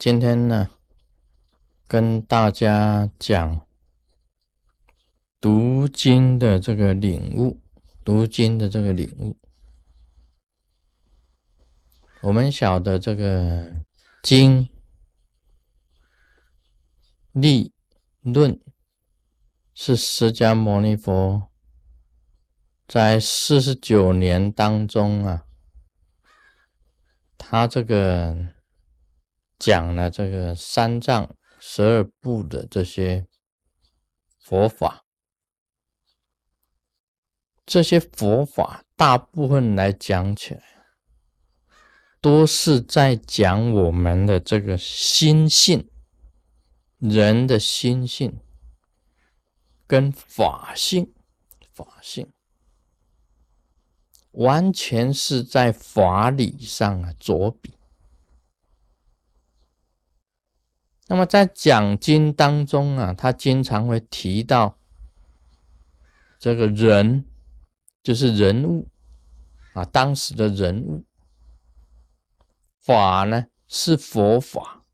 今天呢，跟大家讲读经的这个领悟，读经的这个领悟。我们晓得这个经历论是释迦牟尼佛在四十九年当中啊，他这个。讲了这个三藏十二部的这些佛法，这些佛法大部分来讲起来，都是在讲我们的这个心性，人的心性跟法性，法性完全是在法理上啊着笔。那么在讲经当中啊，他经常会提到这个人，就是人物啊，当时的人物。法呢是佛法，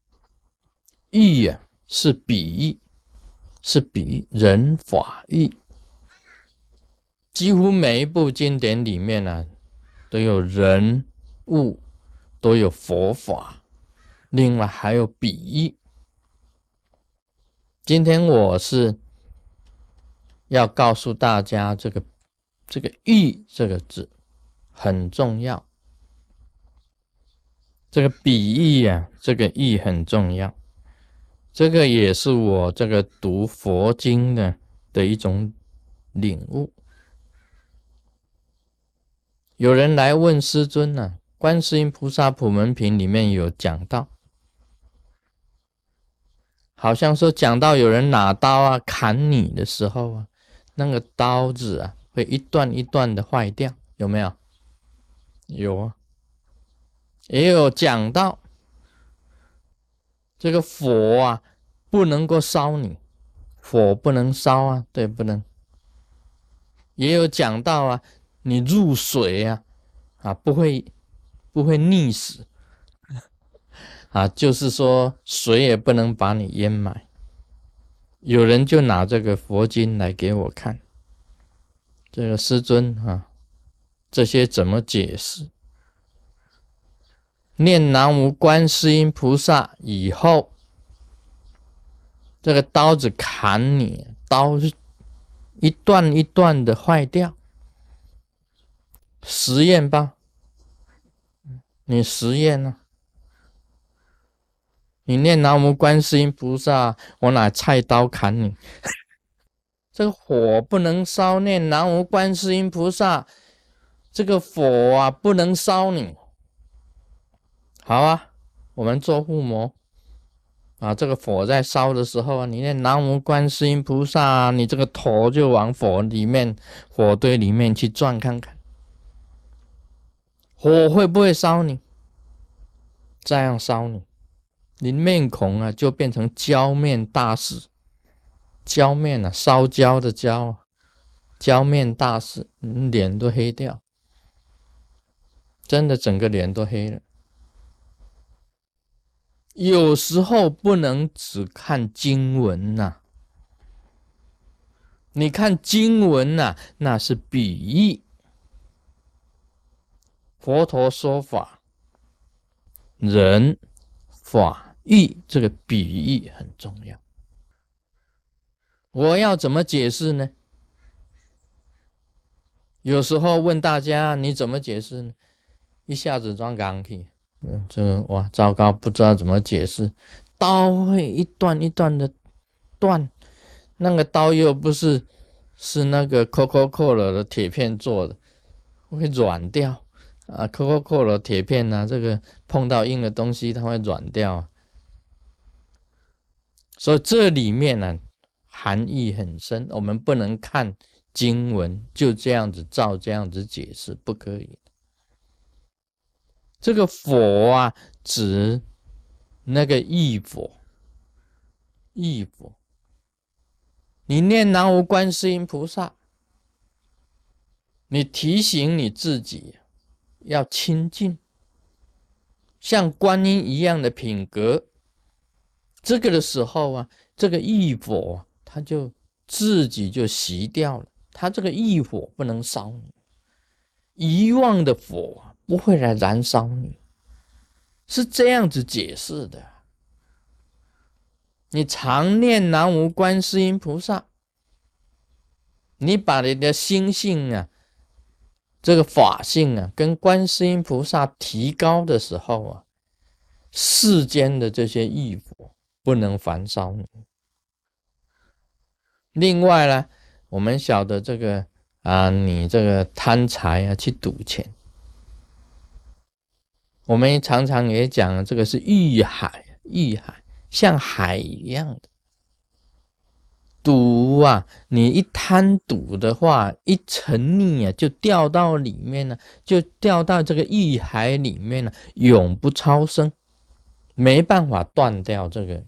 义啊是比喻，是比人法义。几乎每一部经典里面呢，都有人物，都有佛法，另外还有比喻。今天我是要告诉大家，这个这个“意”这个字很重要，这个比喻啊，这个“意”很重要，这个也是我这个读佛经的的一种领悟。有人来问师尊呢，《观世音菩萨普门品》里面有讲到。好像说讲到有人拿刀啊砍你的时候啊，那个刀子啊会一段一段的坏掉，有没有？有啊，也有讲到这个火啊不能够烧你，火不能烧啊，对，不能。也有讲到啊，你入水啊啊不会不会溺死。啊，就是说，水也不能把你淹埋。有人就拿这个佛经来给我看，这个师尊啊，这些怎么解释？念南无观世音菩萨以后，这个刀子砍你，刀是一段一段的坏掉。实验吧，你实验呢？你念南无观世音菩萨，我拿菜刀砍你。这个火不能烧，念南无观世音菩萨，这个火啊不能烧你。好啊，我们做护摩啊，这个火在烧的时候啊，你念南无观世音菩萨，你这个头就往火里面、火堆里面去转看看，火会不会烧你？这样烧你。你面孔啊，就变成焦面大士，焦面啊，烧焦的焦，焦面大士，脸都黑掉，真的整个脸都黑了。有时候不能只看经文呐，你看经文呐，那是比喻，佛陀说法，人法。喻这个比喻很重要，我要怎么解释呢？有时候问大家你怎么解释呢？一下子装钢铁，嗯，这个哇糟糕，不知道怎么解释。刀会一段一段的断，那个刀又不是是那个 Coca-Cola 的铁片做的，会软掉啊。Coca-Cola 铁片呢，这个碰到硬的东西它会软掉。所以这里面呢，含义很深，我们不能看经文就这样子照这样子解释，不可以。这个佛啊，指那个义佛，义佛。你念南无观世音菩萨，你提醒你自己要清净，像观音一样的品格。这个的时候啊，这个异火它就自己就熄掉了。它这个异火不能烧你，遗忘的火不会来燃烧你，是这样子解释的。你常念南无观世音菩萨，你把你的心性啊，这个法性啊，跟观世音菩萨提高的时候啊，世间的这些异火不能烦烧你。另外呢。我们晓得这个啊，你这个贪财啊，去赌钱。我们常常也讲，这个是欲海，欲海像海一样的赌啊。你一贪赌的话，一沉溺啊，就掉到里面了，就掉到这个欲海里面了，永不超生，没办法断掉这个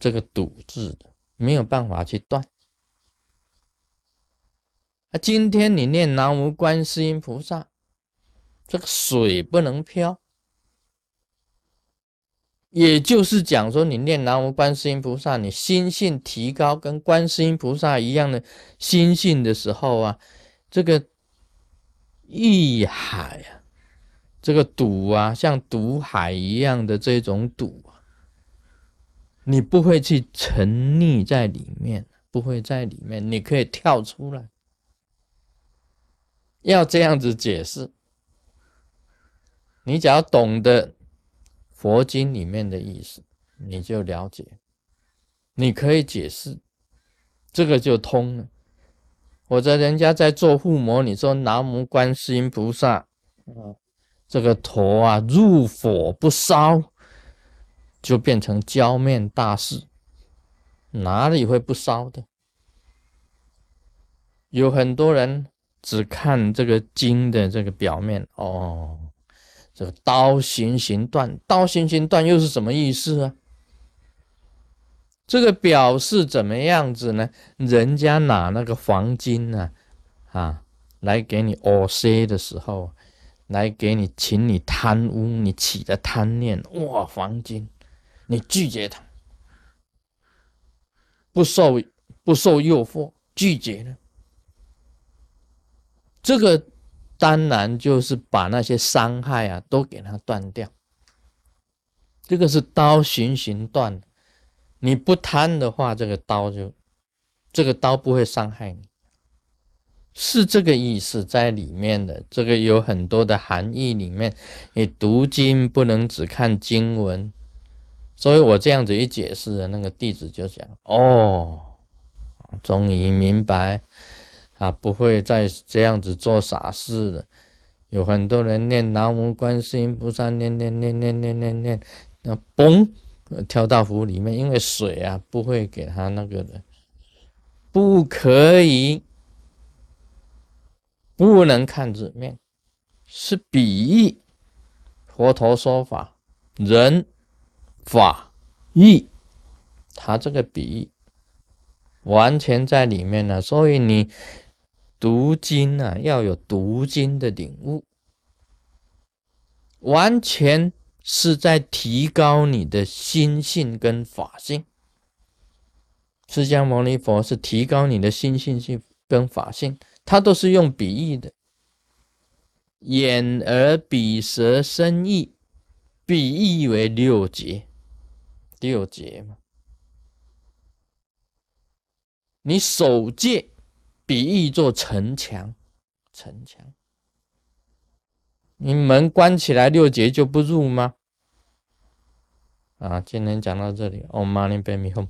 这个赌字的，没有办法去断。啊，今天你念南无观世音菩萨，这个水不能漂，也就是讲说，你念南无观世音菩萨，你心性提高，跟观世音菩萨一样的心性的时候啊，这个意海啊，这个堵啊，像堵海一样的这种堵啊，你不会去沉溺在里面，不会在里面，你可以跳出来。要这样子解释，你只要懂得佛经里面的意思，你就了解，你可以解释，这个就通了。或者人家在做护摩，你说南无观世音菩萨，啊，这个头啊入火不烧，就变成浇面大事，哪里会不烧的？有很多人。只看这个金的这个表面哦，这刀行行断，刀行行断又是什么意思啊？这个表示怎么样子呢？人家拿那个黄金呢，啊，来给你哦塞的时候，来给你请你贪污，你起的贪念，哇，黄金，你拒绝他，不受不受诱惑，拒绝了。这个当然就是把那些伤害啊都给它断掉。这个是刀行行断，你不贪的话，这个刀就这个刀不会伤害你，是这个意思在里面的。这个有很多的含义，里面你读经不能只看经文，所以我这样子一解释，那个弟子就讲：“哦，终于明白。”啊，不会再这样子做傻事了。有很多人念南无观世音菩萨，念念念念念念念，那嘣跳到湖里面，因为水啊不会给他那个的，不可以，不能看字面，是比喻。佛陀说法，人法义，他这个比喻完全在里面了，所以你。读经啊，要有读经的领悟，完全是在提高你的心性跟法性。释迦牟尼佛是提高你的心性性跟法性，他都是用比喻的，眼耳鼻舌身意，比喻为六劫，六节嘛，你守戒。比喻做城墙，城墙，你门关起来六节就不入吗？啊，今天讲到这里，Om Mani Padme Hum。